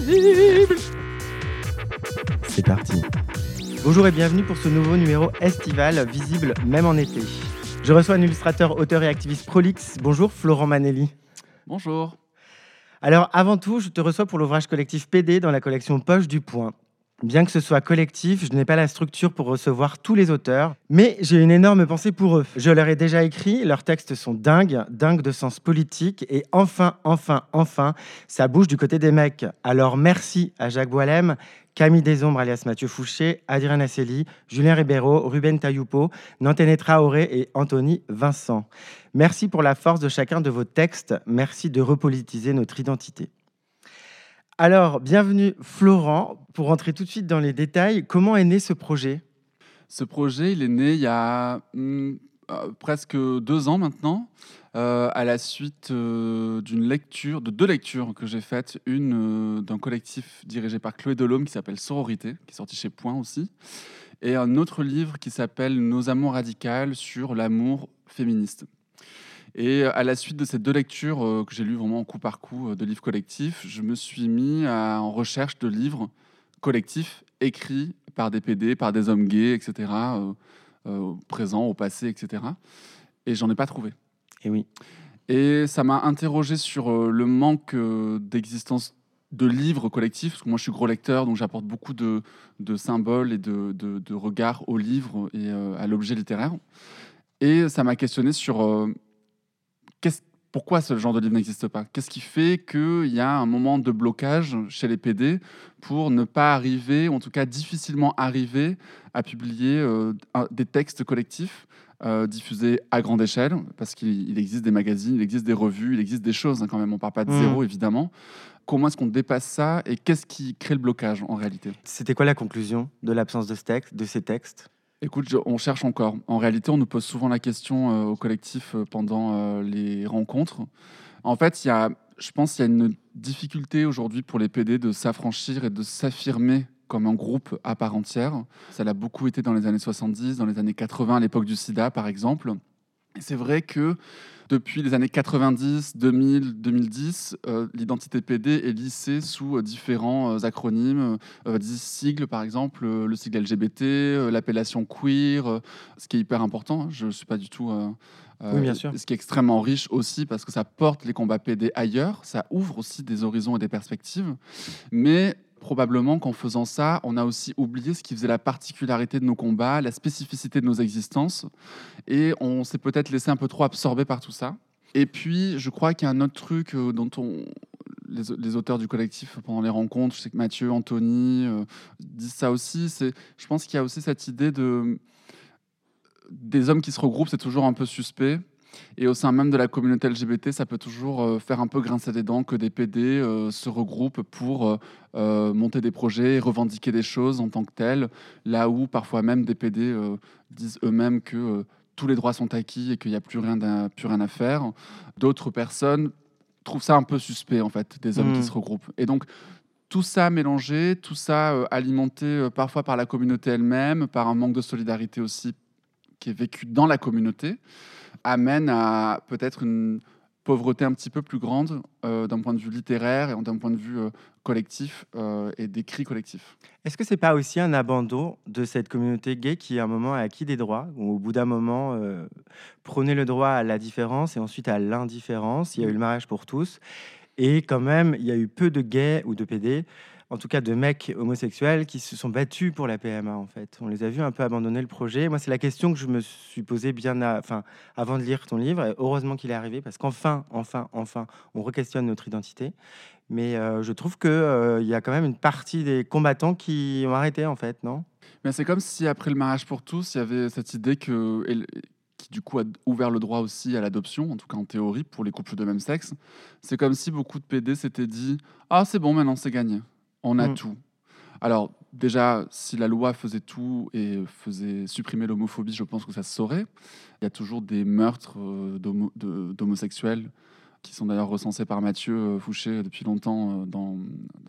Visible. C'est parti. Bonjour et bienvenue pour ce nouveau numéro estival, visible même en été. Je reçois un illustrateur, auteur et activiste prolix. Bonjour Florent Manelli. Bonjour. Alors avant tout, je te reçois pour l'ouvrage collectif PD dans la collection Poche du Point. Bien que ce soit collectif, je n'ai pas la structure pour recevoir tous les auteurs, mais j'ai une énorme pensée pour eux. Je leur ai déjà écrit, leurs textes sont dingues, dingues de sens politique, et enfin, enfin, enfin, ça bouge du côté des mecs. Alors merci à Jacques Boilem, Camille Desombres alias Mathieu Fouché, Adrien Asseli, Julien Ribeiro, Ruben Tayoupo, Nantene Traoré et Anthony Vincent. Merci pour la force de chacun de vos textes, merci de repolitiser notre identité. Alors, bienvenue Florent. Pour rentrer tout de suite dans les détails, comment est né ce projet? Ce projet, il est né il y a hmm, euh, presque deux ans maintenant, euh, à la suite euh, d'une lecture, de deux lectures que j'ai faites. Une d'un collectif dirigé par Chloé Delhomme qui s'appelle Sororité, qui est sorti chez Point aussi, et un autre livre qui s'appelle Nos amours radicales sur l'amour féministe. Et à la suite de ces deux lectures euh, que j'ai lues vraiment coup par coup euh, de livres collectifs, je me suis mis à, en recherche de livres collectifs écrits par des PD, par des hommes gays, etc., euh, euh, présents, au passé, etc. Et j'en ai pas trouvé. Et oui. Et ça m'a interrogé sur euh, le manque euh, d'existence de livres collectifs, parce que moi je suis gros lecteur, donc j'apporte beaucoup de, de symboles et de, de, de regards aux livres et euh, à l'objet littéraire. Et ça m'a questionné sur euh, pourquoi ce genre de livre n'existe pas? Qu'est-ce qui fait qu'il y a un moment de blocage chez les PD pour ne pas arriver, ou en tout cas difficilement arriver, à publier euh, des textes collectifs euh, diffusés à grande échelle? Parce qu'il il existe des magazines, il existe des revues, il existe des choses hein, quand même, on ne parle pas de Mhm. zéro évidemment. Comment est-ce qu'on dépasse ça et qu'est-ce qui crée le blocage en réalité? C'était quoi la conclusion de l'absence de, ce texte, de ces textes? Écoute, on cherche encore. En réalité, on nous pose souvent la question euh, au collectif euh, pendant euh, les rencontres. En fait, il y a, je pense qu'il y a une difficulté aujourd'hui pour les PD de s'affranchir et de s'affirmer comme un groupe à part entière. Ça l'a beaucoup été dans les années 70, dans les années 80, à l'époque du sida, par exemple. C'est vrai que depuis les années 90, 2000, 2010, euh, l'identité PD est lissée sous euh, différents euh, acronymes, euh, des sigles, par exemple, euh, le sigle LGBT, euh, l'appellation queer, euh, ce qui est hyper important. Je ne suis pas du tout. euh, euh, Oui, bien sûr. Ce qui est extrêmement riche aussi parce que ça porte les combats PD ailleurs, ça ouvre aussi des horizons et des perspectives. Mais probablement qu'en faisant ça, on a aussi oublié ce qui faisait la particularité de nos combats, la spécificité de nos existences. Et on s'est peut-être laissé un peu trop absorber par tout ça. Et puis, je crois qu'il y a un autre truc euh, dont on, les, auteurs du collectif pendant les rencontres, je sais que Mathieu, Anthony euh, disent ça aussi. C'est, je pense qu'il y a aussi cette idée de des hommes qui se regroupent, c'est toujours un peu suspect. Et au sein même de la communauté LGBT, ça peut toujours euh, faire un peu grincer des dents que des PD euh, se regroupent pour euh, monter des projets et revendiquer des choses en tant que telles, là où parfois même des PD disent eux-mêmes que tous les droits sont acquis et qu'il n'y a plus rien, à, plus rien à faire. D'autres personnes trouvent ça un peu suspect, en fait, des hommes Mm. qui se regroupent. Et donc, tout ça mélangé, tout ça euh, alimenté euh, parfois par la communauté elle-même, par un manque de solidarité aussi qui est vécu dans la communauté, amène à peut-être une pauvreté un petit peu plus grande euh, d'un point de vue littéraire et d'un point de vue euh, collectif euh, et d'écrit collectif. Est-ce que c'est pas aussi un abandon de cette communauté gay qui, à un moment, a acquis des droits, ou au bout d'un moment, prônait le droit à la différence et ensuite à l'indifférence? Il y a eu le mariage pour tous. Et quand même, il y a eu peu de gays ou de PD, en tout cas de mecs homosexuels, qui se sont battus pour la PMA, en fait. On les a vus un peu abandonner le projet. Moi, c'est la question que je me suis posée bien avant de lire ton livre. Heureusement qu'il est arrivé, parce qu'enfin, enfin, enfin, on re-questionne notre identité. Mais euh, je trouve qu'il il y a quand même une partie des combattants qui ont arrêté, en fait, non? Mais c'est comme si après le mariage pour tous, il y avait cette idée que, qui du coup a ouvert le droit aussi à l'adoption, en tout cas en théorie, pour les couples de même sexe. C'est comme si beaucoup de PD s'étaient dit Ah, c'est bon, maintenant c'est gagné. On a Mm. tout. Alors, déjà, si la loi faisait tout et faisait supprimer l'homophobie, je pense que ça se saurait. Il y a toujours des meurtres euh, d'homosexuels qui sont d'ailleurs recensés par Mathieu euh, Fouché depuis longtemps euh, dans,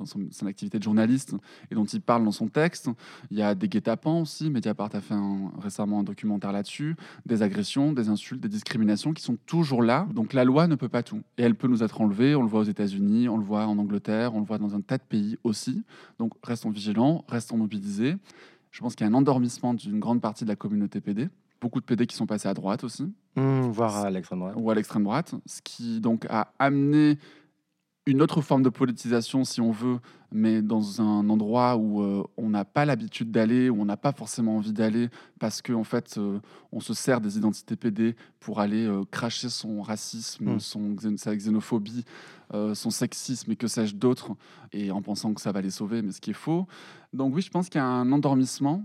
son, activité de journaliste et dont il parle dans son texte. Il y a des guet-apens aussi, Mediapart a fait récemment un documentaire là-dessus, des agressions, des insultes, des discriminations qui sont toujours là. Donc la loi ne peut pas tout. Et elle peut nous être enlevée, on le voit aux États-Unis, on le voit en Angleterre, on le voit dans un tas de pays aussi. Donc restons vigilants, restons mobilisés. Je pense qu'il y a un endormissement d'une grande partie de la communauté PD. Beaucoup de PD qui sont passés à droite aussi Mmh, voire à l'extrême droite. ou à l'extrême droite, ce qui donc a amené une autre forme de politisation, si on veut, mais dans un endroit où euh, on n'a pas l'habitude d'aller, où on n'a pas forcément envie d'aller, parce qu'en en fait, euh, on se sert des identités PD pour aller euh, cracher son racisme, Mm. son sa xénophobie, son sexisme et que sais-je d'autre, et en pensant que ça va les sauver, mais ce qui est faux. Donc oui, je pense qu'il y a un endormissement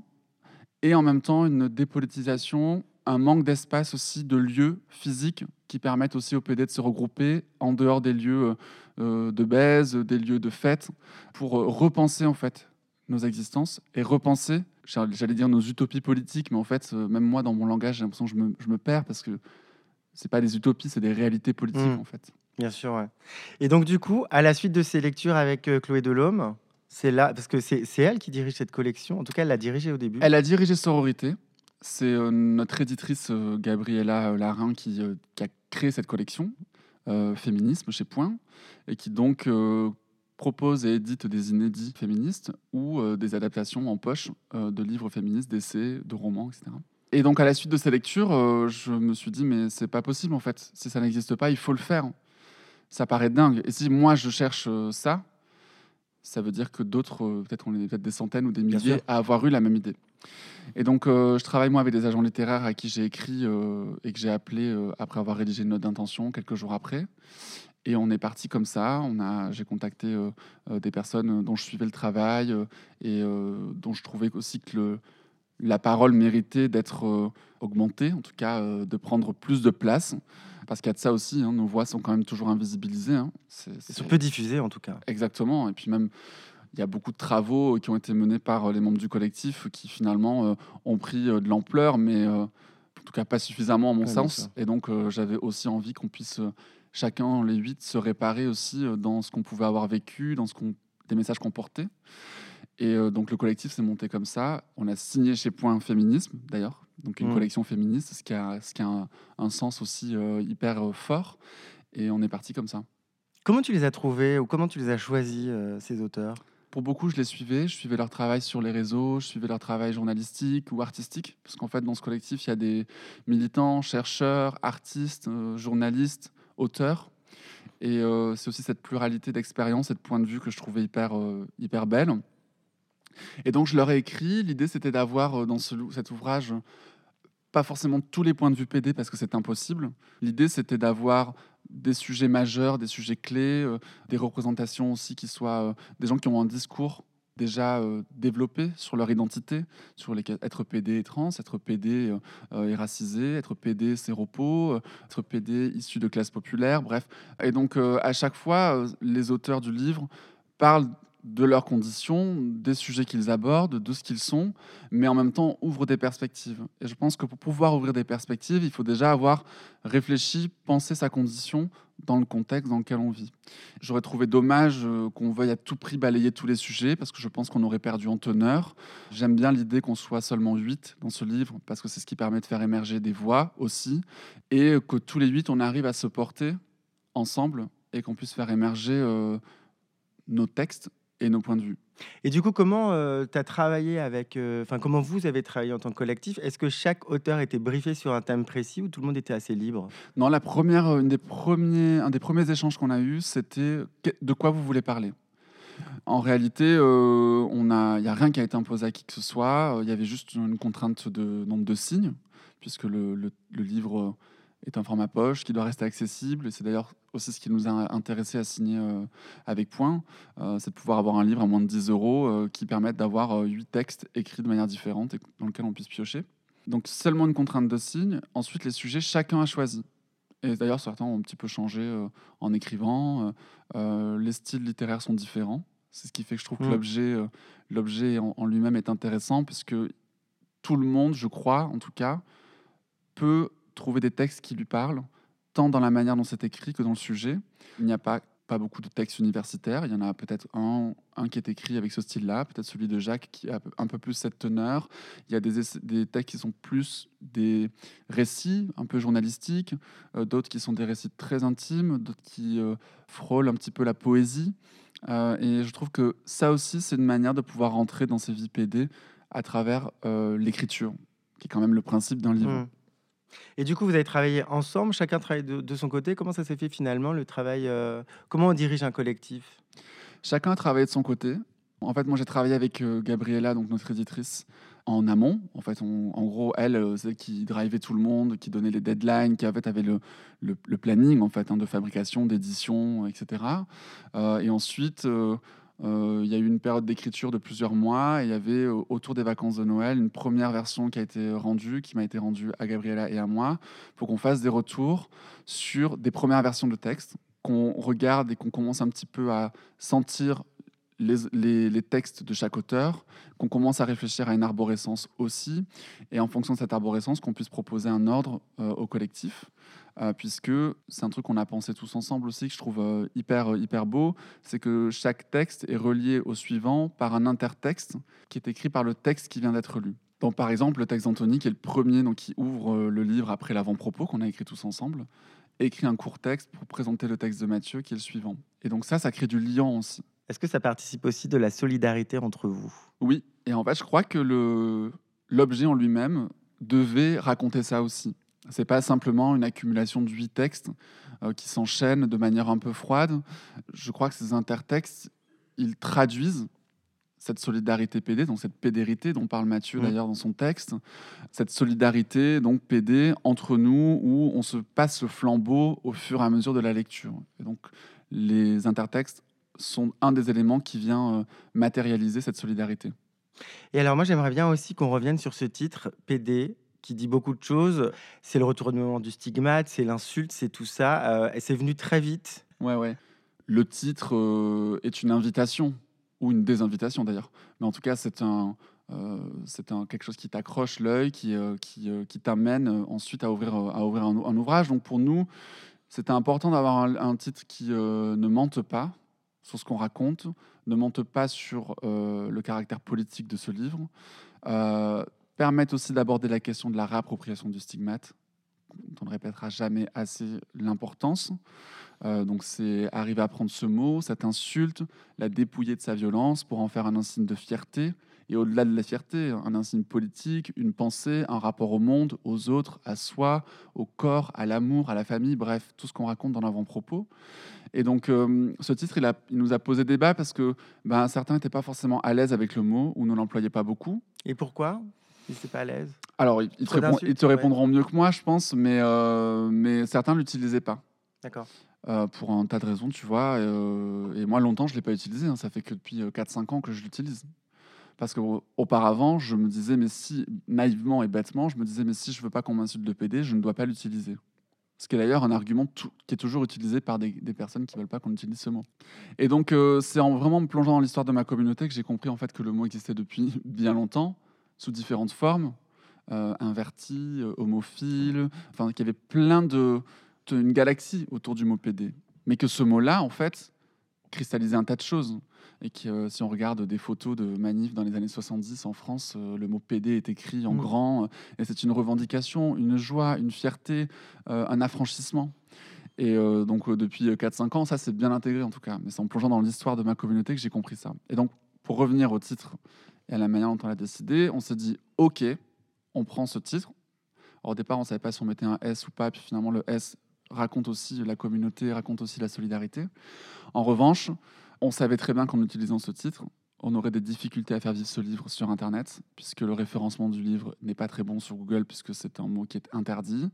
et en même temps une dépolitisation, un manque d'espace aussi, de lieux physiques qui permettent aussi aux PD de se regrouper en dehors des lieux euh, de baise, des lieux de fête, pour euh, repenser en fait nos existences et repenser, j'all- j'allais dire nos utopies politiques, mais en fait, euh, même moi dans mon langage, j'ai l'impression que je me, je me perds parce que c'est pas des utopies, c'est des réalités politiques Mm. en fait. Bien sûr, ouais. Et donc, du coup, à la suite de ces lectures avec euh, Chloé Delhomme, c'est là, parce que c'est elle qui dirige cette collection. En tout cas, elle l'a dirigée au début. Elle a dirigé Sororité. C'est euh, notre éditrice euh, Gabriella Larin qui, euh, qui a créé cette collection, euh, Féminisme chez Point, et qui donc euh, propose et édite des inédits féministes ou euh, des adaptations en poche euh, de livres féministes, d'essais, de romans, etc. Et donc à la suite de ces lectures, euh, je me suis dit mais c'est pas possible en fait. Si ça n'existe pas, il faut le faire. Ça paraît dingue. Et si moi je cherche euh, ça, ça veut dire que d'autres, euh, peut-être on est peut-être des centaines ou des milliers à avoir eu la même idée. Et donc, euh, je travaille moi avec des agents littéraires à qui j'ai écrit euh, et que j'ai appelé euh, après avoir rédigé une note d'intention quelques jours après. Et on est parti comme ça. On a, j'ai contacté des personnes dont je suivais le travail et dont je trouvais aussi que le, la parole méritait d'être euh, augmentée, en tout cas euh, de prendre plus de place. Parce qu'il y a de ça aussi, hein, nos voix sont quand même toujours invisibilisées. hein. Sont peu diffusés, en tout cas. Exactement. Et puis même, il y a beaucoup de travaux qui ont été menés par euh, les membres du collectif qui finalement euh, ont pris euh, de l'ampleur, mais euh, en tout cas pas suffisamment à mon Ouais, sens. Et donc euh, j'avais aussi envie qu'on puisse euh, chacun, les huit, se réparer aussi euh, dans ce qu'on pouvait avoir vécu, dans ce qu'on, des messages qu'on portait. Et euh, donc le collectif s'est monté comme ça. On a signé chez Point Féminisme d'ailleurs, donc une collection féministe, ce qui a, ce qui a un, un sens aussi euh, hyper euh, fort. Et on est parti comme ça. Comment tu les as trouvés ou comment tu les as choisis, ces auteurs? Pour beaucoup, je les suivais. Je suivais leur travail sur les réseaux, je suivais leur travail journalistique ou artistique. Parce qu'en fait, dans ce collectif, il y a des militants, chercheurs, artistes, journalistes, auteurs. Et c'est aussi cette pluralité d'expériences et de points de vue que je trouvais hyper, hyper belle. Et donc, je leur ai écrit. L'idée, c'était d'avoir euh, dans ce, cet ouvrage pas forcément tous les points de vue PD parce que c'est impossible. L'idée, c'était d'avoir des sujets majeurs, des sujets clés, euh, des représentations aussi qui soient euh, des gens qui ont un discours déjà développé sur leur identité, sur les, être PD et trans, être PD et racisé, être PD séropo, être PD issu de classes populaires, bref. Et donc, à chaque fois, les auteurs du livre parlent de leurs conditions, des sujets qu'ils abordent, de ce qu'ils sont, mais en même temps ouvrent des perspectives. Et je pense que pour pouvoir ouvrir des perspectives, il faut déjà avoir réfléchi, pensé sa condition dans le contexte dans lequel on vit. J'aurais trouvé dommage euh, qu'on veuille à tout prix balayer tous les sujets, parce que je pense qu'on aurait perdu en teneur. J'aime bien l'idée qu'on soit seulement huit dans ce livre, parce que c'est ce qui permet de faire émerger des voix aussi, et que tous les huit, on arrive à se porter ensemble, et qu'on puisse faire émerger euh, nos textes et nos points de vue. Et du coup, comment tu as travaillé avec. euh, Enfin, comment vous avez travaillé en tant que collectif? Est-ce que chaque auteur était briefé sur un thème précis ou tout le monde était assez libre? Non, la première, euh, une des premiers, un des premiers échanges qu'on a eu, c'était de quoi vous voulez parler? En réalité, euh, on a, il n'y a rien qui a été imposé à qui que ce soit. Euh, Il y avait juste une contrainte de nombre de signes, puisque le, le- le livre euh, est un format poche qui doit rester accessible. C'est d'ailleurs aussi ce qui nous a intéressé à signer euh, avec Point, euh, c'est de pouvoir avoir un livre à moins de 10 euros euh, qui permette d'avoir huit textes écrits de manière différente et dans lequel on puisse piocher. Donc seulement une contrainte de signes. Ensuite, les sujets, chacun a choisi. Et d'ailleurs, certains ont un petit peu changé en écrivant. Les styles littéraires sont différents. C'est ce qui fait que je trouve que Mm. l'objet, l'objet en, en lui-même est intéressant, puisque tout le monde, je crois, en tout cas, peut trouver des textes qui lui parlent, tant dans la manière dont c'est écrit que dans le sujet. Il n'y a pas pas beaucoup de textes universitaires. Il y en a peut-être un, un qui est écrit avec ce style-là, peut-être celui de Jacques qui a un peu plus cette teneur. Il y a des, des textes qui sont plus des récits un peu journalistiques, euh, d'autres qui sont des récits très intimes, d'autres qui euh, frôlent un petit peu la poésie. Euh, et je trouve que ça aussi, c'est une manière de pouvoir rentrer dans ces vies PD à travers l'écriture, qui est quand même le principe d'un livre. Mmh. Et du coup, vous avez travaillé ensemble, chacun travaille de, son côté. Comment ça s'est fait finalement le travail euh, Comment on dirige un collectif? Chacun a travaillé de son côté. En fait, moi, j'ai travaillé avec euh, Gabriella, donc notre éditrice, en amont. En fait, en gros, elle, euh, c'est qui drivait tout le monde, qui donnait les deadlines, qui en fait, avait le, planning en fait, hein, de fabrication, d'édition, etc. Et ensuite, il y a eu une période d'écriture de plusieurs mois. Il y avait, euh, autour des vacances de Noël, une première version qui a été rendue, qui m'a été rendue à Gabriella et à moi, pour qu'on fasse des retours sur des premières versions de texte, qu'on regarde et qu'on commence un petit peu à sentir les textes de chaque auteur, qu'on commence à réfléchir à une arborescence aussi, et en fonction de cette arborescence, qu'on puisse proposer un ordre euh, au collectif, euh, puisque c'est un truc qu'on a pensé tous ensemble aussi, que je trouve euh, hyper, hyper beau, c'est que chaque texte est relié au suivant par un intertexte qui est écrit par le texte qui vient d'être lu. Donc, par exemple, le texte d'Anthony, qui est le premier donc, qui ouvre euh, le livre après l'avant-propos qu'on a écrit tous ensemble, écrit un court texte pour présenter le texte de Mathieu, qui est le suivant. Et donc ça, ça crée du lien aussi. Est-ce que ça participe aussi de la solidarité entre vous? Oui, et en fait, je crois que l'objet en lui-même devait raconter ça aussi. C'est pas simplement une accumulation de huit textes euh, qui s'enchaînent de manière un peu froide. Je crois que ces intertextes, ils traduisent cette solidarité PD, donc cette pédérité dont parle Mathieu Mm. d'ailleurs dans son texte, cette solidarité donc PD entre nous où on se passe le flambeau au fur et à mesure de la lecture. Et donc les intertextes sont un des éléments qui vient euh, matérialiser cette solidarité. Et alors moi, j'aimerais bien aussi qu'on revienne sur ce titre, PD, qui dit beaucoup de choses. C'est le retournement du stigmate, c'est l'insulte, c'est tout ça. euh, et c'est venu très vite. Le titre euh, est une invitation, ou une désinvitation d'ailleurs. Mais en tout cas, c'est un, euh, c'est un, quelque chose qui t'accroche l'œil, qui, qui, t'amène ensuite à ouvrir, à ouvrir un, ouvrage. Donc pour nous, c'était important d'avoir un, titre qui ne mente pas sur ce qu'on raconte, ne mente pas sur le caractère politique de ce livre, permette aussi d'aborder la question de la réappropriation du stigmate, on ne répétera jamais assez l'importance. Euh, donc c'est arriver à prendre ce mot, cette insulte, la dépouiller de sa violence pour en faire un insigne de fierté. Et au-delà de la fierté, un insigne politique, une pensée, un rapport au monde, aux autres, à soi, au corps, à l'amour, à la famille, bref, tout ce qu'on raconte dans l'avant-propos. Et donc euh, ce titre, il nous a posé débat parce que ben, certains n'étaient pas forcément à l'aise avec le mot ou ne l'employaient pas beaucoup. Et pourquoi? Si c'est pas à l'aise. Alors, ils, ils te, Trop répond- d'insultes, ils te ouais. répondront mieux que moi, je pense, mais, euh, mais certains ne l'utilisaient pas. D'accord. euh, pour un tas de raisons, tu vois. euh, et moi, longtemps, je ne l'ai pas utilisé. hein, ça fait que depuis euh, 4-5 ans que je l'utilise. Parce qu'auparavant, je me disais, mais si, naïvement et bêtement, je me disais, mais si je veux pas qu'on m'insulte de PD, je ne dois pas l'utiliser. Ce qui est d'ailleurs un argument tou- qui est toujours utilisé par des, des personnes qui veulent pas qu'on utilise ce mot. Et donc, euh, c'est en vraiment me plongeant dans l'histoire de ma communauté que j'ai compris en fait que le mot existait depuis bien longtemps, sous différentes formes, euh, inverti, euh, homophile, enfin, qu'il y avait plein de, de- une galaxie autour du mot PD. Mais que ce mot-là, en fait, cristallisait un tas de choses. Et que euh, si on regarde des photos de manifs dans les années 70 en France, euh, le mot PD est écrit en Mm. grand. et c'est une revendication, une joie, une fierté, un affranchissement. Et euh, donc, euh, depuis 4-5 ans, ça, c'est bien intégré en tout cas. Mais c'est en plongeant dans l'histoire de ma communauté que j'ai compris ça. Et donc, pour revenir au titre et à la manière dont on l'a décidé, on s'est dit, OK, on prend ce titre. Au départ, on ne savait pas si on mettait un S ou pas. Puis finalement, le S raconte aussi la communauté, raconte aussi la solidarité. En revanche, on savait très bien qu'en utilisant ce titre, on aurait des difficultés à faire vivre ce livre sur Internet, puisque le référencement du livre n'est pas très bon sur Google, puisque c'est un mot qui est interdit.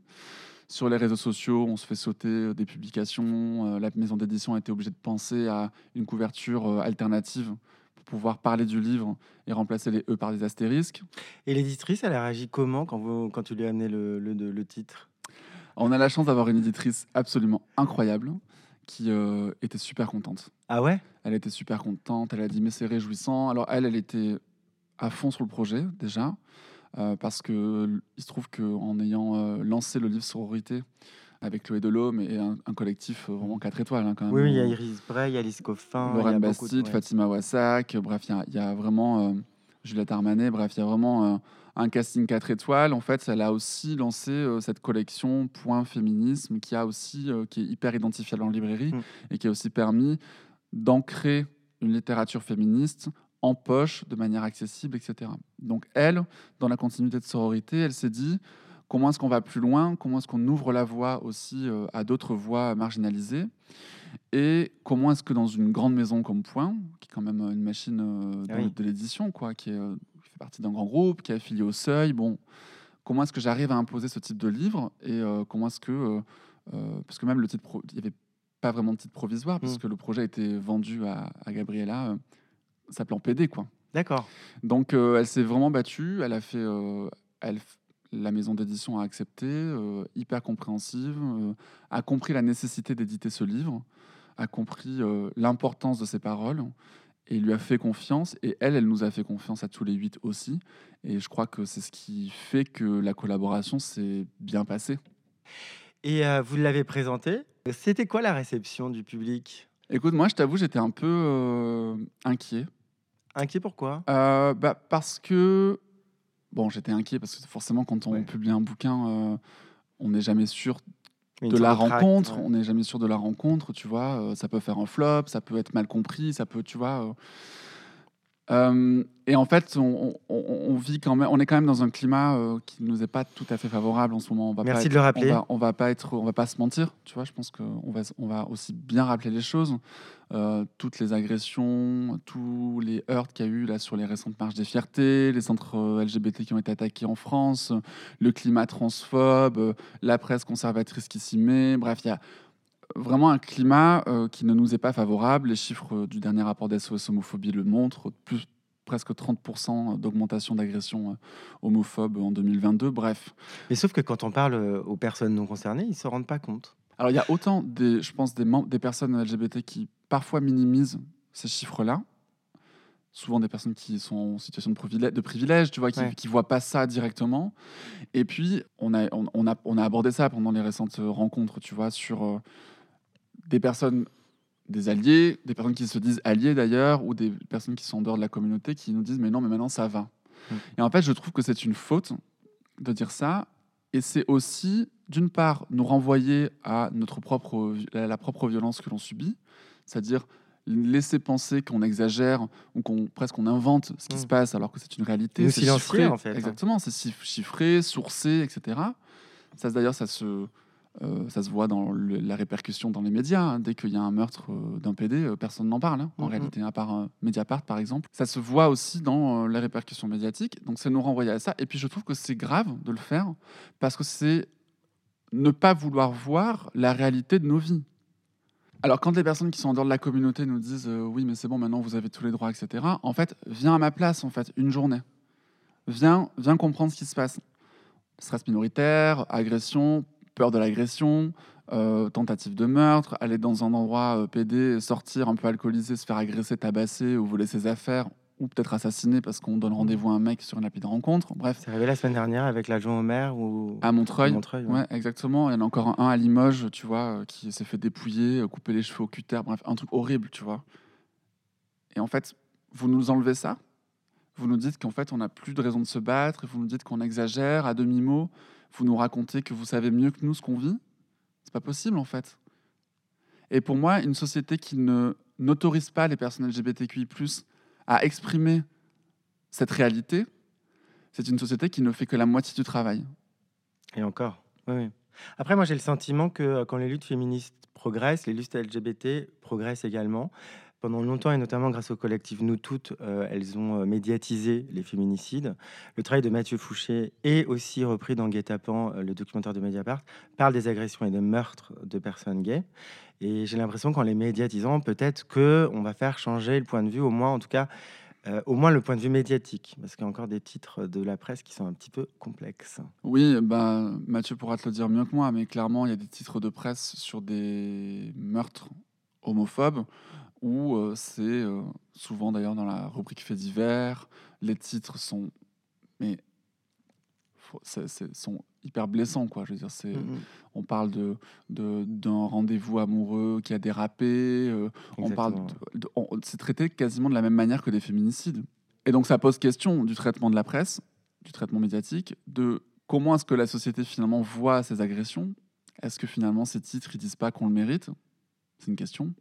Sur les réseaux sociaux, on se fait sauter euh, des publications. Euh, La maison d'édition a été obligée de penser à une couverture euh, alternative pouvoir parler du livre et remplacer les E par des astérisques. Et l'éditrice, elle a réagi comment quand, vous, quand tu lui as amené le, le, le- titre? On a la chance d'avoir une éditrice absolument incroyable qui euh, était super contente. Ah ouais? Elle était super contente, elle a dit mais c'est réjouissant. Alors elle, elle était à fond sur le projet déjà, euh, parce que il se trouve qu'en ayant euh, lancé le livre Sororité, avec Chloé Delhomme et un, un collectif euh, vraiment 4 étoiles. hein, quand même. Oui, oui, il y a Iris Bray, il y a Alice Coffin. Lorraine de- Bastide. Fatima Wassak, bref, il y a- il y, a vraiment euh, Juliette Armanet, bref, il y a vraiment euh, un casting 4 étoiles. En fait, elle a aussi lancé euh, cette collection Point Féminisme qui, a aussi, euh, qui est hyper identifiable en librairie Mm. et qui a aussi permis d'ancrer une littérature féministe en poche de manière accessible, etc. Donc elle, dans la continuité de sororité, elle s'est dit comment est-ce qu'on va plus loin, comment est-ce qu'on ouvre la voie aussi euh, à d'autres voies marginalisées, et comment est-ce que dans une grande maison comme Point, qui est quand même une machine euh, de, Ah oui. de l'édition, quoi, qui, est, euh, qui fait partie d'un grand groupe, qui est affilié au Seuil, bon, comment est-ce que j'arrive à imposer ce type de livre, et euh, comment est-ce que, euh, euh, parce que même le titre, pro- il n'y avait pas vraiment de titre provisoire, parce Mm. que le projet a été vendu à, à Gabriella, euh, s'appelant PD, quoi. D'accord. Donc euh, elle s'est vraiment battue, elle a fait, euh, elle, la maison d'édition a accepté, euh, hyper compréhensive, euh, a compris la nécessité d'éditer ce livre, a compris euh, l'importance de ses paroles et lui a fait confiance. Et elle, elle nous a fait confiance à tous les huit aussi. Et je crois que c'est ce qui fait que la collaboration s'est bien passée. Et vous l'avez présenté. C'était quoi la réception du public? Écoute, moi, je t'avoue, j'étais un peu inquiet. Inquiet pourquoi? Bah, parce que bon, j'étais inquiet parce que forcément, quand on Ouais. publie un bouquin, euh, on n'est jamais sûr de la rencontre. ouais. On n'est jamais sûr de la rencontre, tu vois. euh, ça peut faire un flop, ça peut être mal compris, ça peut, tu vois. euh. Euh, et en fait, on, on- on vit quand même, on est quand même dans un climat euh, qui nous est pas tout à fait favorable en ce moment. On va Merci pas de le rappeler. On va, on va pas être, on va pas se mentir, tu vois. Je pense qu'on va, on va aussi bien rappeler les choses. Euh, toutes les agressions, tous les heurts qu'il y a eu là sur les récentes marches des fiertés, les centres LGBT qui ont été attaqués en France, le climat transphobe, la presse conservatrice qui s'y met. Bref, il y a vraiment un climat euh, qui ne nous est pas favorable. Les chiffres euh, du dernier rapport d'SOS homophobie le montrent. Plus, presque 30% d'augmentation d'agressions euh, homophobes en 2022. Bref. Mais sauf que quand on parle aux personnes non concernées, ils se rendent pas compte. Alors, il y a autant, des, je pense, des, personnes LGBT qui parfois minimisent ces chiffres-là. Souvent des personnes qui sont en situation de privilège, de privilège tu vois, qui Ouais. ne voient pas ça directement. Et puis, on a, on, on a, on a abordé ça pendant les récentes rencontres, tu vois, sur euh, des personnes, des alliés, des personnes qui se disent alliés d'ailleurs, ou des personnes qui sont en dehors de la communauté qui nous disent mais non, mais maintenant ça va. Et en fait, je trouve que c'est une faute de dire ça. Et c'est aussi, d'une part, nous renvoyer à notre propre, à la propre violence que l'on subit, c'est-à-dire laisser penser qu'on exagère ou qu'on presque on invente ce qui Mm. se passe alors que c'est une réalité. C'est chiffré. en fait, hein. Exactement, c'est chiff- chiffré, sourcé, etc. Ça, d'ailleurs, ça se, euh, ça se voit dans le- la répercussion dans les médias. hein. Dès qu'il y a un meurtre euh, d'un PD, euh, personne n'en parle, hein, en réalité, à part Mediapart, par exemple. Ça se voit aussi dans les répercussions médiatiques. Donc, c'est nous renvoyer à ça. Et puis, je trouve que c'est grave de le faire parce que c'est ne pas vouloir voir la réalité de nos vies. Alors, quand les personnes qui sont en dehors de la communauté nous disent oui, mais c'est bon, maintenant vous avez tous les droits, etc., en fait, viens à ma place, en fait, une journée. Viens, viens comprendre ce qui se passe. Stress minoritaire, agression, peur de l'agression, euh, tentative de meurtre, aller dans un endroit euh, PD, sortir un peu alcoolisé, se faire agresser, tabasser ou voler ses affaires, ou peut-être assassiner parce qu'on donne rendez-vous à un mec sur une appli de rencontre. Bref, C'est arrivé la semaine dernière avec l'adjoint au maire ou à Montreuil. à Montreuil, ouais. Ouais, exactement. Il y en a encore un à Limoges, tu vois, euh, qui s'est fait dépouiller, euh, couper les cheveux au cutter, bref, un truc horrible, tu vois. Et en fait, vous nous enlevez ça, vous nous dites qu'en fait, on n'a plus de raison de se battre, vous nous dites qu'on exagère à demi-mot, vous nous racontez que vous savez mieux que nous ce qu'on vit? C'est pas possible, en fait. Et pour moi, une société qui ne n'autorise pas les personnes LGBTQI+, à exprimer cette réalité, c'est une société qui ne fait que la moitié du travail. Et encore. Oui. Après, moi, j'ai le sentiment que euh, quand les luttes féministes progressent, les luttes LGBT progressent également. Pendant longtemps, et notamment grâce au collectif Nous Toutes, euh, elles ont euh, médiatisé les féminicides. Le travail de Mathieu Fouché est aussi repris dans Guet-apens, euh, le documentaire de Mediapart, parle des agressions et des meurtres de personnes gays. Et j'ai l'impression qu'en les médiatisant, peut-être que on va faire changer le point de vue, au moins, en tout cas, au moins le point de vue médiatique, parce qu'il y a encore des titres de la presse qui sont un petit peu complexes. Oui, bah, Mathieu pourra te le dire mieux que moi, mais clairement, il y a des titres de presse sur des meurtres homophobes où euh, c'est euh, souvent d'ailleurs dans la rubrique faits divers. Les titres sont, mais, faut- sont hyper blessant, quoi. Je veux dire, c'est, Mhm. on parle de, d'un rendez-vous amoureux qui a dérapé. euh, on parle, c'est traité quasiment de la même manière que des féminicides. Et donc, ça pose question du traitement de la presse, du traitement médiatique, de comment est-ce que la société finalement voit ces agressions? Est-ce que finalement ces titres ils disent pas qu'on le mérite? C'est une question.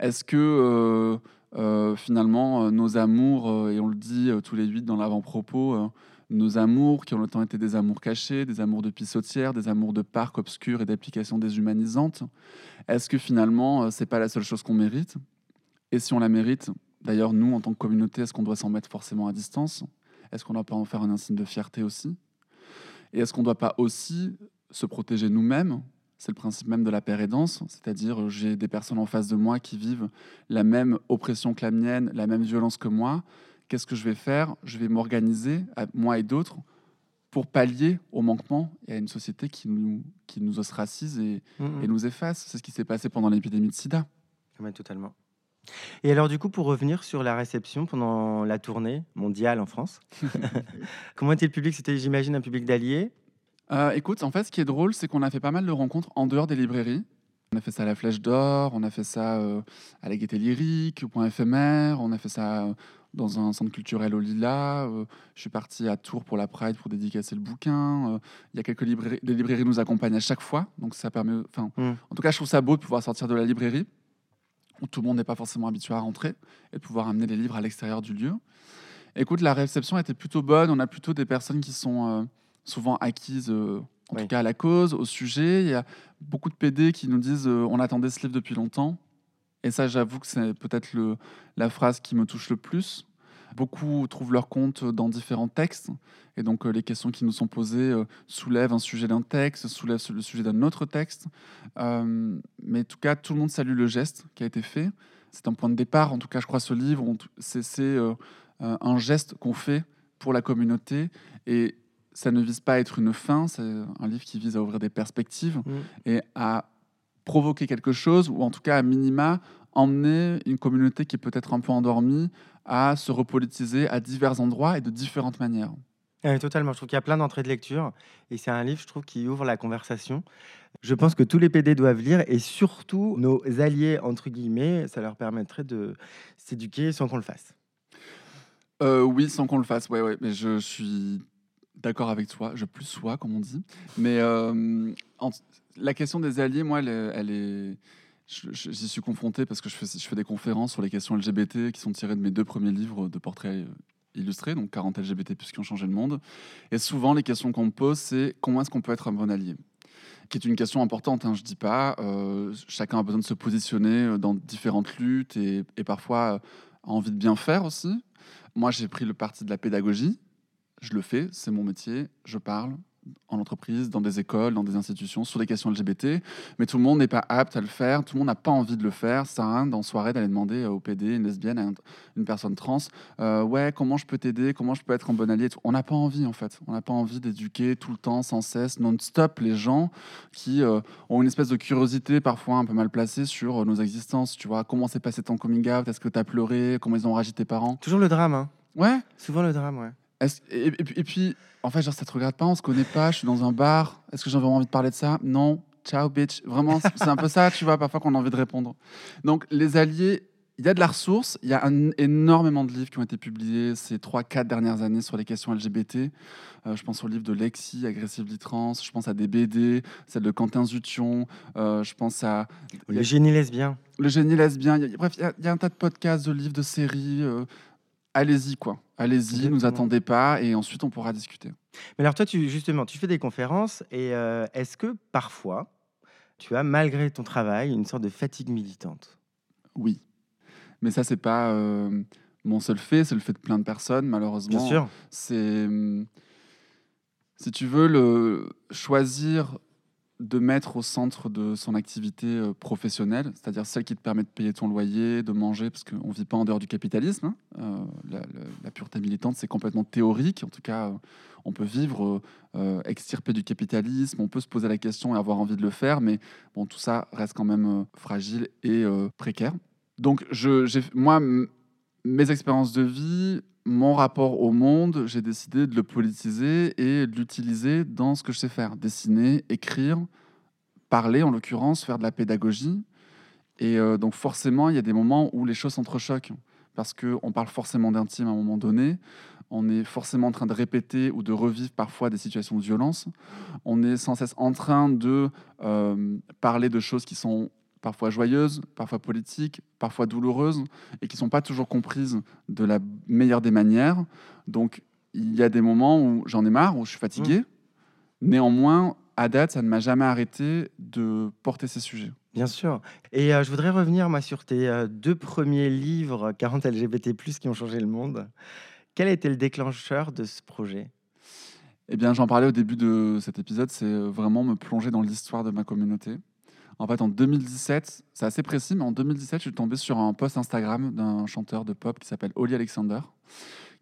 Est-ce que euh, euh, finalement euh, nos amours, et on le dit tous les huit dans l'avant-propos, nos amours qui ont longtemps été des amours cachés, des amours de pissotière, des amours de parcs obscurs et d'applications déshumanisantes, est-ce que finalement c'est pas la seule chose qu'on mérite? Et si on la mérite, d'ailleurs nous en tant que communauté, est-ce qu'on doit s'en mettre forcément à distance? Est-ce qu'on doit pas en faire un insigne de fierté aussi? Et est-ce qu'on doit pas aussi se protéger nous-mêmes c'est le principe même de la pérédance, c'est-à-dire euh, j'ai des personnes en face de moi qui vivent la même oppression que la mienne, la même violence que moi. Qu'est-ce que je vais faire? Je vais m'organiser, moi et d'autres, pour pallier au manquement et à une société qui nous, qui nous ostracise et, et nous efface. C'est ce qui s'est passé pendant l'épidémie de sida. Ouais, totalement. Et alors, du coup, pour revenir sur la réception pendant la tournée mondiale en France, comment était le public? C'était, j'imagine, un public d'alliés? Euh, écoute, en fait, ce qui est drôle, c'est qu'on a fait pas mal de rencontres en dehors des librairies. On a fait ça à la Flèche d'Or, on a fait ça euh, à la Gaieté Lyrique, au Point éphémère, on a fait ça euh, dans un centre culturel au Lila. euh, je suis parti à Tours pour la Pride pour dédicacer le bouquin. Il y a quelques librairies, les librairies nous accompagnent à chaque fois, donc ça permet. Enfin, Mm. en tout cas, je trouve ça beau de pouvoir sortir de la librairie où tout le monde n'est pas forcément habitué à rentrer et de pouvoir amener les livres à l'extérieur du lieu. Écoute, la réception était plutôt bonne. On a plutôt des personnes qui sont souvent acquises, euh, en Oui. tout cas à la cause, au sujet. Il y a beaucoup de PD qui nous disent euh, on attendait ce livre depuis longtemps. Et ça, j'avoue que c'est peut-être le- la phrase qui me touche le plus. Beaucoup trouvent leur compte dans différents textes. Et donc, euh, les questions qui nous sont posées euh, soulèvent un sujet d'un texte, soulèvent le sujet d'un autre texte. Mais en tout cas, tout le monde salue le geste qui a été fait. C'est un point de départ, en tout cas, je crois, ce livre. C'est un geste qu'on fait pour la communauté. Et ça ne vise pas à être une fin, c'est un livre qui vise à ouvrir des perspectives Mm. et à provoquer quelque chose, ou en tout cas, à minima, emmener une communauté qui est peut-être un peu endormie à se repolitiser à divers endroits et de différentes manières. Ouais, totalement. Je trouve qu'il y a plein d'entrées de lecture. Et c'est un livre, je trouve, qui ouvre la conversation. Je pense que tous les PD doivent lire. Et surtout, nos alliés, entre guillemets, ça leur permettrait de s'éduquer sans qu'on le fasse. Euh, oui, sans qu'on le fasse, ouais, ouais, mais je suis d'accord avec toi, je plus sois, comme on dit. Mais euh, la question des alliés, moi, elle, est- J'y suis confronté parce que je fais, des conférences sur les questions LGBT qui sont tirées de mes deux premiers livres de portraits euh, illustrés, donc 40 LGBT plus qui ont changé le monde. Et souvent, les questions qu'on me pose, c'est comment est-ce qu'on peut être un bon allié? Qui est une question importante, hein, je dis pas. euh, chacun a besoin de se positionner dans différentes luttes et, et parfois a envie de bien faire aussi. Moi, j'ai pris le parti de la pédagogie. Je le fais, c'est mon métier. Je parle en entreprise, dans des écoles, dans des institutions, sur les questions LGBT. Mais tout le monde n'est pas apte à le faire. Tout le monde n'a pas envie de le faire. Ça à rien, dans soirée, d'aller demander au PD, une lesbienne, à un- une personne trans, euh, ouais, comment je peux t'aider? Comment je peux être un bon allié. On n'a pas envie, en fait. On n'a pas envie d'éduquer tout le temps, sans cesse, non-stop, les gens qui euh, ont une espèce de curiosité parfois un peu mal placée sur euh, nos existences. Tu vois, comment s'est passé ton coming out? Est-ce que tu as pleuré? Comment ils ont réagi tes parents? Toujours le drame, hein. Ouais, Souvent le drame, ouais. Et, et puis- et puis, en fait, genre, ça te regarde pas, on se connaît pas, je suis dans un bar. Est-ce que j'ai vraiment envie de parler de ça? Non. Ciao, bitch. Vraiment, c'est un peu ça, tu vois, parfois qu'on a envie de répondre. Donc, les alliés, il y a de la ressource, il y a un- énormément de livres qui ont été publiés ces 3-4 dernières années sur les questions LGBT. Euh, je pense au livre de Lexi, Aggressively Trans, je pense à des BD, celle de Quentin Zution, euh, je pense à Le génie lesbien. Le génie lesbien. il y a- bref, il y, a- il y a un tas de podcasts, de livres, de séries. euh, Allez-y, quoi. Allez-y, nous attendez pas et ensuite on pourra discuter. Mais alors toi, tu, justement, tu fais des conférences et euh, est-ce que parfois, tu as, malgré ton travail, une sorte de fatigue militante? Oui. Mais ça, c'est pas euh, mon seul fait, c'est le fait de plein de personnes, malheureusement. Bien sûr. C'est. hum, Si tu veux, le choisir de mettre au centre de son activité euh, professionnelle, c'est-à-dire celle qui te permet de payer ton loyer, de manger, parce qu'on ne vit pas en dehors du capitalisme. hein. Euh, la, pureté militante, c'est complètement théorique. En tout cas, euh, on peut vivre euh, extirpé du capitalisme, on peut se poser la question et avoir envie de le faire, mais bon, tout ça reste quand même fragile et précaire. Donc, moi, mes expériences de vie mon rapport au monde, j'ai décidé de le politiser et de l'utiliser dans ce que je sais faire. Dessiner, écrire, parler en l'occurrence, faire de la pédagogie. Et euh, donc forcément, il y a des moments où les choses s'entrechoquent. Parce qu'on parle forcément d'intime à un moment donné. On est forcément en train de répéter ou de revivre parfois des situations de violence. On est sans cesse en train de euh, parler de choses qui sont parfois joyeuses, parfois politiques, parfois douloureuses, et qui ne sont pas toujours comprises de la meilleure des manières. Donc, il y a des moments où j'en ai marre, où je suis fatigué. Mmh. Néanmoins, à date, ça ne m'a jamais arrêté de porter ces sujets. Bien sûr. Et euh, je voudrais revenir moi, sur tes euh, deux premiers livres, 40 LGBT, qui ont changé le monde. Quel a été le déclencheur de ce projet? Eh bien, j'en parlais au début de cet épisode, c'est euh, vraiment me plonger dans l'histoire de ma communauté. En fait, en 2017, c'est assez précis, mais en 2017, je suis tombé sur un post Instagram d'un chanteur de pop qui s'appelle Oli Alexander,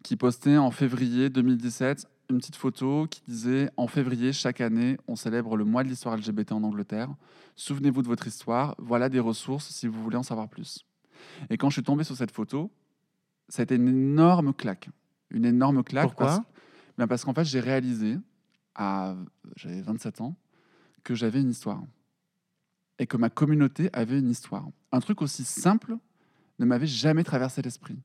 qui postait en février 2017 une petite photo qui disait En février, chaque année, on célèbre le mois de l'histoire LGBT en Angleterre. Souvenez-vous de votre histoire, voilà des ressources si vous voulez en savoir plus. Et quand je suis tombé sur cette photo, ça a été une énorme claque. Une énorme claque. Pourquoi? Parce, bien parce qu'en fait, j'ai réalisé, à, j'avais 27 ans, que j'avais une histoire et que ma communauté avait une histoire. Un truc aussi simple ne m'avait jamais traversé l'esprit.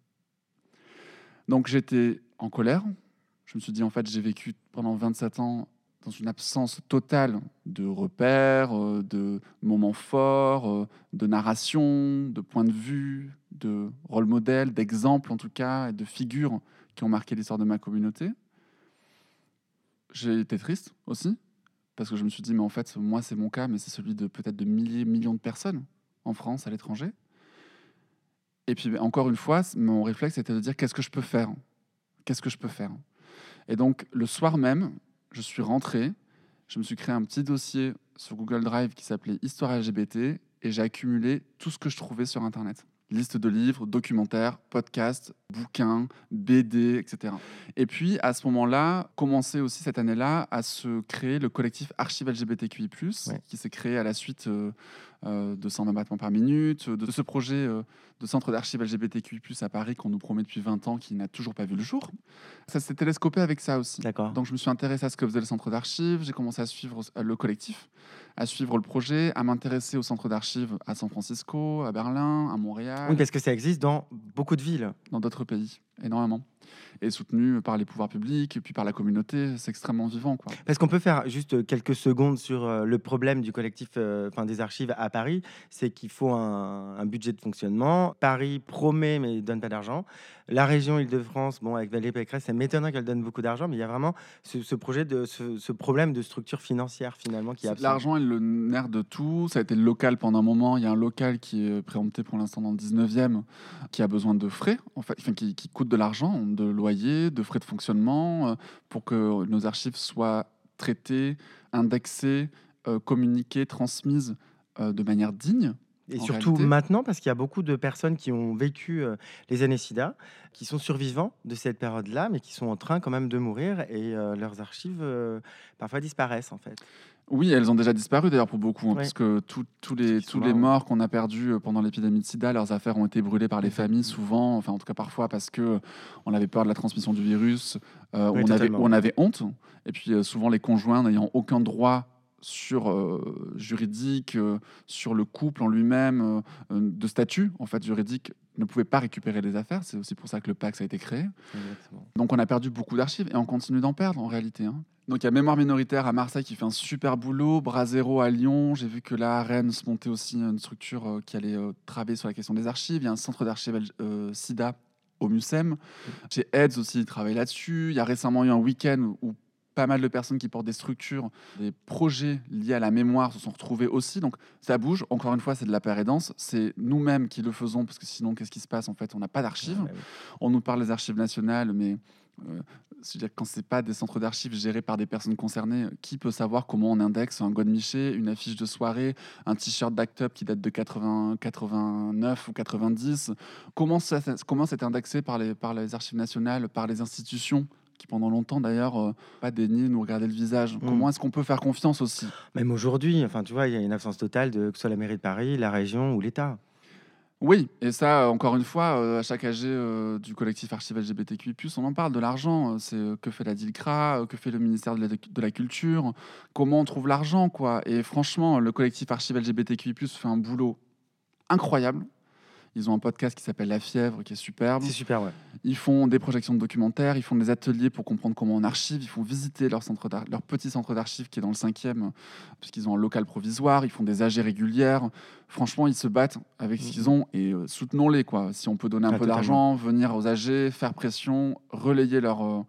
Donc j'étais en colère. Je me suis dit, en fait, j'ai vécu pendant 27 ans dans une absence totale de repères, euh, de moments forts, euh, de narration, de points de vue, de rôle modèle, d'exemples en tout cas, et de figures qui ont marqué l'histoire de ma communauté. J'ai été triste aussi, parce que je me suis dit, mais en fait, moi, c'est mon cas, mais c'est celui de peut-être de milliers, millions de personnes en France, à l'étranger. Et puis, encore une fois, mon réflexe était de dire, qu'est-ce que je peux faire? Qu'est-ce que je peux faire? Et donc, le soir même, je suis rentré, je me suis créé un petit dossier sur Google Drive qui s'appelait Histoire LGBT, et j'ai accumulé tout ce que je trouvais sur Internet. Liste de livres, documentaires, podcasts, bouquins, BD, etc. Et puis, à ce moment-là, commencer aussi cette année-là à se créer le collectif Archive LGBTQI+, qui s'est créé à la suite euh, euh, de 120 battements par minute, de ce projet euh, de centre d'archives LGBTQI+, à Paris qu'on nous promet depuis 20 ans, qui n'a toujours pas vu le jour. Ça s'est télescopé avec ça aussi. Donc, je me suis intéressé à ce que faisait le centre d'archives, j'ai commencé à suivre le collectif, à suivre le projet, à m'intéresser au centre d'archives à San Francisco, à Berlin, à Montréal. Oui, parce que ça existe dans beaucoup de villes. Dans d'autres pays, énormément et soutenu par les pouvoirs publics et puis par la communauté. C'est extrêmement vivant. Quoi. Parce qu'on peut faire juste quelques secondes sur euh, le problème du collectif euh, enfin, des archives à Paris. C'est qu'il faut un, budget de fonctionnement. Paris promet mais ne donne pas d'argent. La région Île-de-France, bon, avec Valérie Pécresse, ça m'étonnerait qu'elle donne beaucoup d'argent, mais il y a vraiment ce, projet, de ce, problème de structure financière finalement qui a L'argent est le nerf de tout. Ça a été local pendant un moment. Il y a un local qui est préempté pour l'instant dans le 19e qui a besoin de frais, en fait, enfin, qui, qui coûte de l'argent, de loyer, de frais de fonctionnement, euh, pour que nos archives soient traitées, indexées, euh, communiquées, transmises euh, de manière digne. Et surtout maintenant, parce qu'il y a beaucoup de personnes qui ont vécu les années SIDA, qui sont survivants de cette période-là, mais qui sont en train quand même de mourir et leurs archives parfois disparaissent en fait. Oui, elles ont déjà disparu d'ailleurs pour beaucoup, hein, parce que tous les, tous les morts. qu'on a perdus euh, pendant l'épidémie de sida, leurs affaires ont été brûlées par les familles souvent, enfin en tout cas parfois parce que euh, on avait peur de la transmission du virus, euh, on, avait, on avait honte, et puis souvent les conjoints n'ayant aucun droit sur juridique, sur le couple en lui-même, de statut en fait juridique, ne pouvaient pas récupérer les affaires. C'est aussi pour ça que le Pax a été créé. Donc on a perdu beaucoup d'archives et on continue d'en perdre en réalité. Hein. Donc il y a Mémoire minoritaire à Marseille qui fait un super boulot, Brasero à Lyon, j'ai vu que là à Rennes se montait aussi une structure euh, qui allait euh, travailler sur la question des archives, il y a un centre d'archives euh, SIDA au MUSEM, chez AIDS aussi ils travaillent là-dessus, il y a récemment eu un week-end où pas mal de personnes qui portent des structures, des projets liés à la mémoire se sont retrouvés aussi. Donc ça bouge. Encore une fois, c'est de la pérédance. C'est nous-mêmes qui le faisons parce que sinon, qu'est-ce qui se passe En fait, on n'a pas d'archives. Ah, on nous parle des archives nationales, mais euh, c'est-à-dire quand c'est pas des centres d'archives gérés par des personnes concernées, qui peut savoir comment on indexe un godemiché, une affiche de soirée, un t-shirt d'Act Up qui date de 80, 89 ou 90 Comment ça, comment c'est indexé par les, par les archives nationales, par les institutions? Qui pendant longtemps d'ailleurs euh, pas daigné nous regarder le visage. Mm. Comment est-ce qu'on peut faire confiance aussi? Même aujourd'hui, enfin tu vois, il y a une absence totale de que ce soit la mairie de Paris, la région ou l'État. Oui, et ça, encore une fois, euh, à chaque AG euh, du collectif Archive LGBTQI+, on en parle de l'argent. C'est euh, que fait la DILCRA, que fait le ministère de la, de la Culture, comment on trouve l'argent, quoi? Et franchement, le collectif Archive LGBTQI+, fait un boulot incroyable. Ils ont un podcast qui s'appelle La Fièvre, qui est superbe. C'est super, ouais. Ils font des projections de documentaires, ils font des ateliers pour comprendre comment on archive, ils font visiter leur, centre leur petit centre d'archives qui est dans le 5e, puisqu'ils ont un local provisoire, ils font des AG régulières. Franchement, ils se battent avec ce qu'ils ont et euh, soutenons-les. quoi. Si on peut donner un Ah, peu d'argent, venir aux AG, faire pression, relayer leur, euh,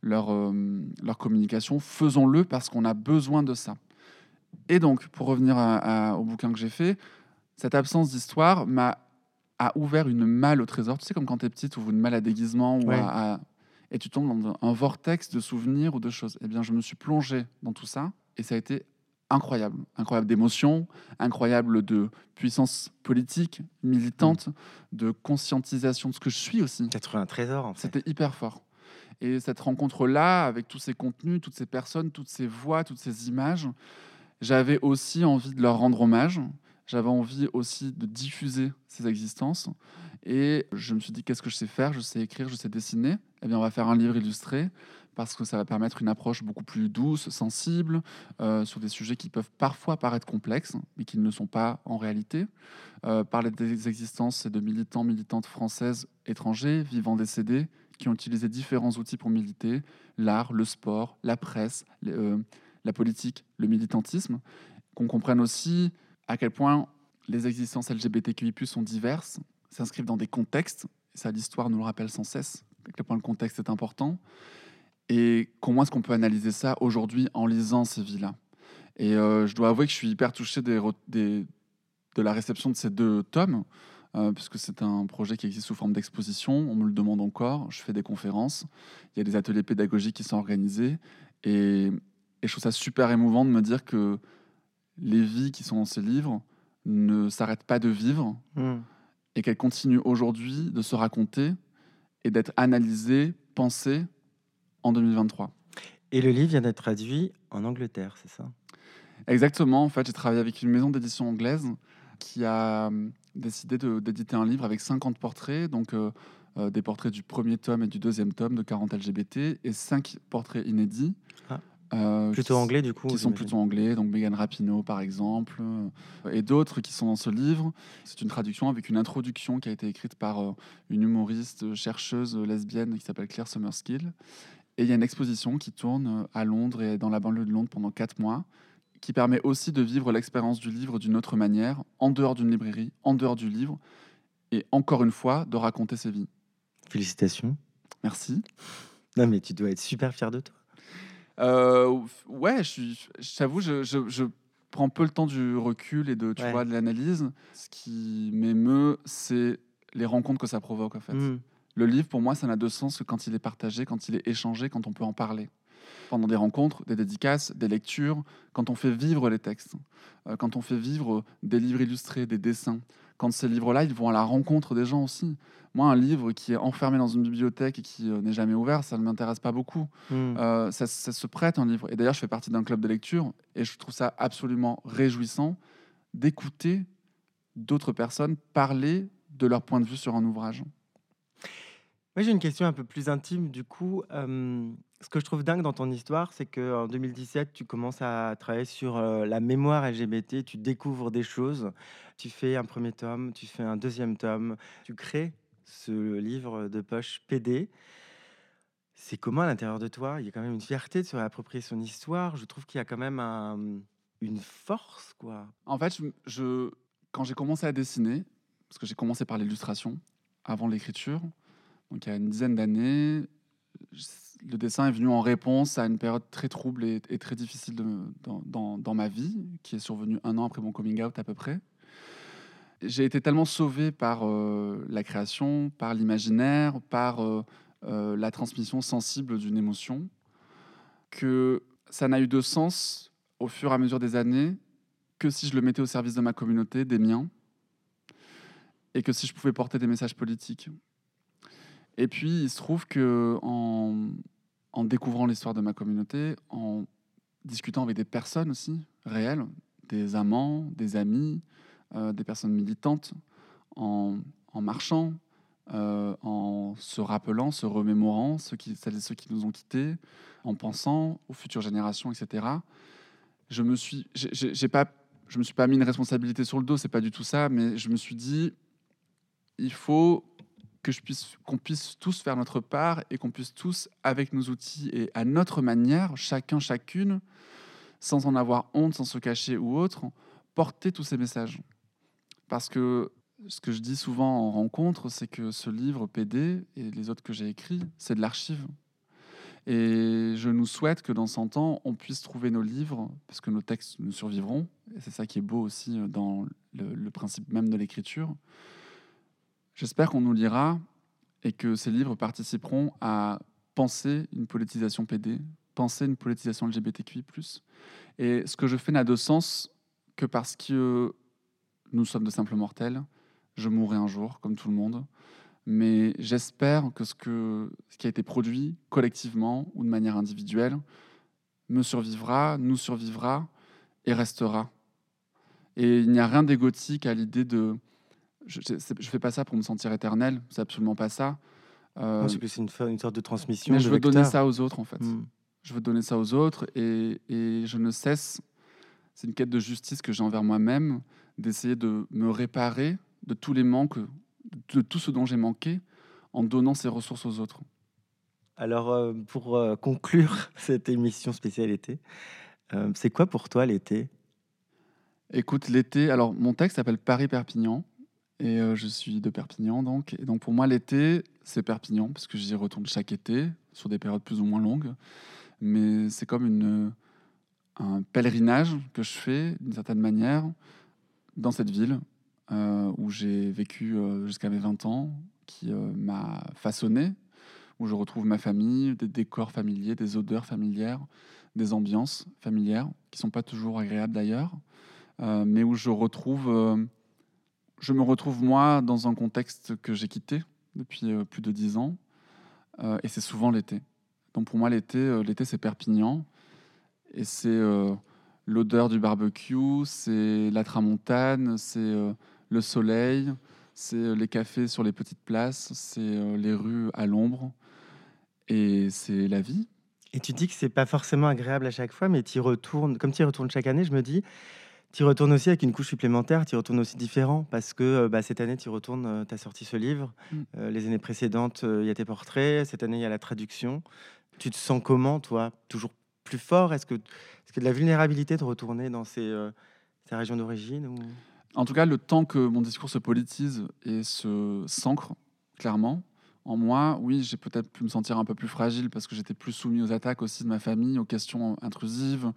leur, euh, leur communication, faisons-le parce qu'on a besoin de ça. Et donc, pour revenir à- à- au bouquin que j'ai fait, cette absence d'histoire m'a a ouvert une malle au trésor. Tu sais, comme quand t'es petite, tu ouvres une malle à déguisement ou Ouais. à- à- et tu tombes dans un vortex de souvenirs ou de choses. Eh bien, je me suis plongé dans tout ça et ça a été incroyable. Incroyable d'émotions, incroyable de puissance politique, militante, de conscientisation de ce que je suis aussi. T'as trouvé un trésor, en fait. C'était hyper fort. Et cette rencontre-là, avec tous ces contenus, toutes ces personnes, toutes ces voix, toutes ces images, j'avais aussi envie de leur rendre hommage. J'avais envie aussi de diffuser ces existences. Et je me suis dit, qu'est-ce que je sais faire? Je sais écrire, je sais dessiner. Eh bien, on va faire un livre illustré parce que ça va permettre une approche beaucoup plus douce, sensible, euh, sur des sujets qui peuvent parfois paraître complexes, mais qui ne le sont pas en réalité. Euh, parler des existences de militants, militantes françaises étrangers, vivants décédés, qui ont utilisé différents outils pour militer, l'art, le sport, la presse, euh, la politique, le militantisme, qu'on comprenne aussi à quel point les existences LGBTQI+, sont diverses, s'inscrivent dans des contextes, ça l'histoire nous le rappelle sans cesse, à quel point le contexte est important, et comment est-ce qu'on peut analyser ça aujourd'hui en lisant ces vies-là. Et euh, je dois avouer que je suis hyper touché de la réception de ces deux tomes, euh, puisque c'est un projet qui existe sous forme d'exposition, on me le demande encore, je fais des conférences, il y a des ateliers pédagogiques qui sont organisés, et je trouve ça super émouvant de me dire que les vies qui sont dans ces livres ne s'arrêtent pas de vivre, Hmm. et qu'elles continuent aujourd'hui de se raconter et d'être analysées, pensées en 2023. Et le livre vient d'être traduit en Angleterre, c'est ça? Exactement, en fait, j'ai travaillé avec une maison d'édition anglaise qui a hum, décidé d'éditer un livre avec 50 portraits, donc euh, euh, des portraits du premier tome et du deuxième tome de 40 LGBT et 5 portraits inédits. Ah. Euh, Plutôt qui- anglais, du coup qui sont plutôt anglais, donc Megan Rapinoe par exemple, euh, et d'autres qui sont dans ce livre. C'est une traduction avec une introduction qui a été écrite par euh, une humoriste, chercheuse lesbienne qui s'appelle Claire Summerskill. Et il y a une exposition qui tourne à Londres et dans la banlieue de Londres pendant quatre mois, qui permet aussi de vivre l'expérience du livre d'une autre manière, en dehors d'une librairie, en dehors du livre, et encore une fois, de raconter ses vies. Félicitations. Merci. Non, mais tu dois être super fier de toi. Euh, ouais, je suis- je t'avoue, je, je- prends peu le temps du recul et de, tu Ouais. vois, de l'analyse. Ce qui m'émeut, c'est les rencontres que ça provoque, en fait. Hmm. Le livre, pour moi, ça n'a de sens que quand il est partagé, quand il est échangé, quand on peut en parler. Pendant des rencontres, des dédicaces, des lectures, quand on fait vivre les textes, euh, quand on fait vivre des livres illustrés, des dessins, quand ces livres-là, ils vont à la rencontre des gens aussi. Moi, un livre qui est enfermé dans une bibliothèque et qui euh, n'est jamais ouvert, ça ne m'intéresse pas beaucoup. Hmm. Euh, ça, ça se prête un livre. Et d'ailleurs, je fais partie d'un club de lecture et je trouve ça absolument réjouissant d'écouter d'autres personnes parler de leur point de vue sur un ouvrage. Moi, j'ai une question un peu plus intime. Du coup, ce que je trouve dingue dans ton histoire, c'est qu'en 2017, tu commences à travailler sur la mémoire LGBT, tu découvres des choses, tu fais un premier tome, tu fais un deuxième tome, tu crées ce livre de poche PD. C'est comment à l'intérieur de toi Il y a quand même une fierté de se réapproprier son histoire. Je trouve qu'il y a quand même un- une force, quoi. En fait, quand j'ai commencé à dessiner, parce que j'ai commencé par l'illustration avant l'écriture, donc il y a une dizaine d'années, le dessin est venu en réponse à une période très trouble et, très difficile dans ma vie, qui est survenue un an après mon coming out à peu près. J'ai été tellement sauvé par euh, la création, par l'imaginaire, par euh, euh, la transmission sensible d'une émotion, que ça n'a eu de sens au fur et à mesure des années que si je le mettais au service de ma communauté, des miens, et que si je pouvais porter des messages politiques. Et puis, il se trouve que en, découvrant l'histoire de ma communauté, en discutant avec des personnes aussi réelles, des amants, des amis, euh, des personnes militantes, en, marchant, euh, en se rappelant, se remémorant ceux qui, celles et ceux qui nous ont quittés, en pensant aux futures générations, etc. Je me suis, j'ai pas, je me suis pas mis une responsabilité sur le dos, c'est pas du tout ça, mais je me suis dit, il faut que je puisse, qu'on puisse tous faire notre part et qu'on puisse tous, avec nos outils et à notre manière, chacun, chacune, sans en avoir honte, sans se cacher ou autre, porter tous ces messages. Parce que ce que je dis souvent en rencontre, c'est que ce livre PD et les autres que j'ai écrits, c'est de l'archive. Et je nous souhaite que dans 100 ans, on puisse trouver nos livres, parce que nos textes nous survivront. Et c'est ça qui est beau aussi euh, dans le, le principe même de l'écriture. J'espère qu'on nous lira et que ces livres participeront à penser une politisation PD, penser une politisation LGBTQI+. Et ce que je fais n'a de sens que parce que nous sommes de simples mortels. Je mourrai un jour, comme tout le monde. Mais j'espère que ce, que ce qui a été produit collectivement ou de manière individuelle me survivra, nous survivra et restera. Et il n'y a rien d'égotique à l'idée de... Je ne fais pas ça pour me sentir éternel, c'est absolument pas ça. Euh, c'est une, fa- une sorte de transmission. mais de je veux donner ça aux autres, en fait. Mm. Je veux donner ça aux autres et, et je ne cesse, c'est une quête de justice que j'ai envers moi-même, d'essayer de me réparer de tous les manques, de tout ce dont j'ai manqué, en donnant ces ressources aux autres. Alors, euh, pour euh, conclure cette émission spéciale été, euh, c'est quoi pour toi l'été? Écoute, l'été, alors mon texte s'appelle Paris-Perpignan, et euh, je suis de Perpignan, donc. Donc pour moi, l'été, c'est Perpignan, parce que j'y retourne chaque été, sur des périodes plus ou moins longues. Mais c'est comme un pèlerinage que je fais, d'une certaine manière, dans cette ville, euh, où j'ai vécu euh, jusqu'à mes 20 ans, qui m'a façonné, où je retrouve ma famille, des décors familiers, des odeurs familières, des ambiances familières, qui sont pas toujours agréables d'ailleurs, mais où je retrouve, je me retrouve moi dans un contexte que j'ai quitté depuis euh, plus de dix ans, euh, et c'est souvent l'été. Donc pour moi l'été, euh, l'été c'est Perpignan, et c'est l'odeur du barbecue, c'est la tramontane, c'est le soleil, c'est les cafés sur les petites places, c'est les rues à l'ombre, et c'est la vie. Et tu dis que c'est pas forcément agréable à chaque fois, mais tu retournes, comme tu y retournes chaque année, je me dis, tu retournes aussi avec une couche supplémentaire, tu retournes aussi différent, parce que euh, bah, cette année, tu retournes, tu as sorti ce livre, Mm. Euh, les années précédentes, euh, il y a tes portraits, cette année, il y a la traduction. Tu te sens comment, toi? Toujours plus fort? Est-ce que, est-ce que de la vulnérabilité de retourner dans ces, euh, ces régions d'origine ou... En tout cas, le temps que mon discours se politise et se s'ancre clairement en moi, oui, j'ai peut-être pu me sentir un peu plus fragile parce que j'étais plus soumis aux attaques aussi de ma famille, aux questions intrusives,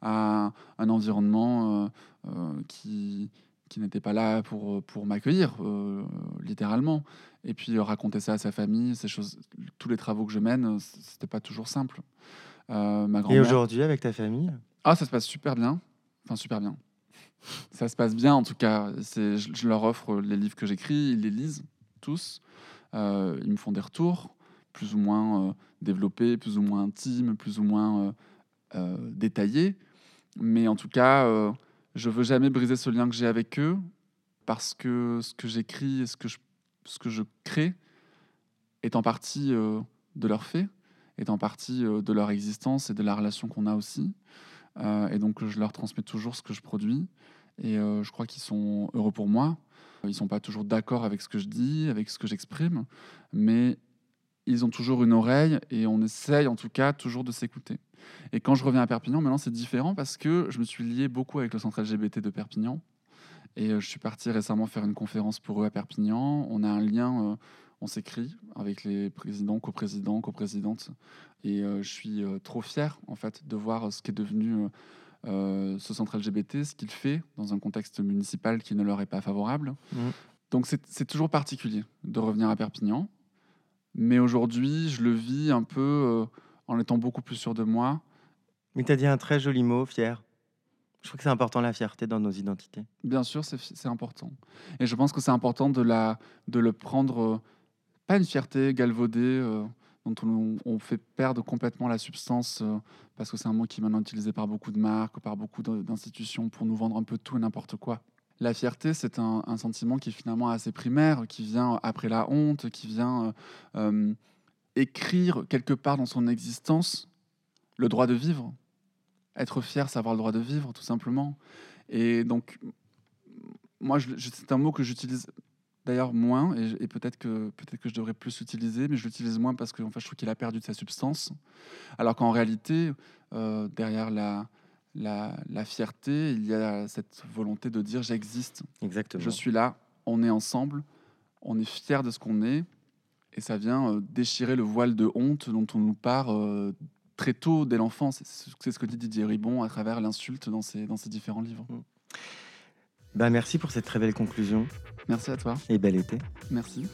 à un environnement euh, euh, qui, qui n'était pas là pour, pour m'accueillir, euh, littéralement. Et puis raconter ça à sa famille, ces choses, tous les travaux que je mène, c'était pas toujours simple. Ma Et aujourd'hui, avec ta famille? Ah, ça se passe super bien. Enfin, super bien. Ça se passe bien, en tout cas. Je leur offre les livres que j'écris, ils les lisent tous. Euh, ils me font des retours, plus ou moins euh, développés, plus ou moins intimes, plus ou moins euh, détaillés. Mais en tout cas, je veux jamais briser ce lien que j'ai avec eux, parce que ce que j'écris et ce que je, ce que je crée est en partie de leur fait, est en partie de leur existence et de la relation qu'on a aussi. Et donc, je leur transmets toujours ce que je produis. Et euh, je crois qu'ils sont heureux pour moi. Ils sont pas toujours d'accord avec ce que je dis, avec ce que j'exprime, mais ils ont toujours une oreille et on essaye en tout cas toujours de s'écouter. Et quand je reviens à Perpignan, maintenant c'est différent parce que je me suis lié beaucoup avec le centre LGBT de Perpignan. Et euh, je suis parti récemment faire une conférence pour eux à Perpignan. On a un lien, euh, on s'écrit avec les présidents, coprésidents, coprésidentes. Et je suis trop fier en fait de voir ce qui est devenu euh, euh, ce centre LGBT, ce qu'il fait dans un contexte municipal qui ne leur est pas favorable. Mhm. Donc c'est toujours particulier de revenir à Perpignan. Mais aujourd'hui, je le vis un peu euh, en étant beaucoup plus sûr de moi. Mais tu as dit un très joli mot, fier. Je trouve que c'est important la fierté dans nos identités. Bien sûr, c'est important. Et je pense que c'est important de, la, de le prendre, euh, pas une fierté galvaudée, euh, dont on, fait perdre complètement la substance, euh, parce que c'est un mot qui est maintenant utilisé par beaucoup de marques, par beaucoup d'institutions pour nous vendre un peu tout et n'importe quoi. La fierté, c'est un, sentiment qui est finalement assez primaire, qui vient après la honte, qui vient euh, euh, écrire quelque part dans son existence le droit de vivre. Être fier, c'est avoir le droit de vivre, tout simplement. Et donc, moi, c'est un mot que j'utilise d'ailleurs moins, et, et peut-être que, peut que je devrais plus l'utiliser, mais je l'utilise moins parce que en fait, je trouve qu'il a perdu de sa substance. Alors qu'en réalité, euh, derrière la, la, la fierté, il y a cette volonté de dire j'existe, Exactement. je suis là, on est ensemble, on est fier de ce qu'on est, et ça vient euh, déchirer le voile de honte dont on nous part euh, très tôt dès l'enfance. C'est ce que dit Didier Ribon à travers l'insulte dans ses, dans ses différents livres. Bah, merci pour cette très belle conclusion Merci à toi, et bel été. merci.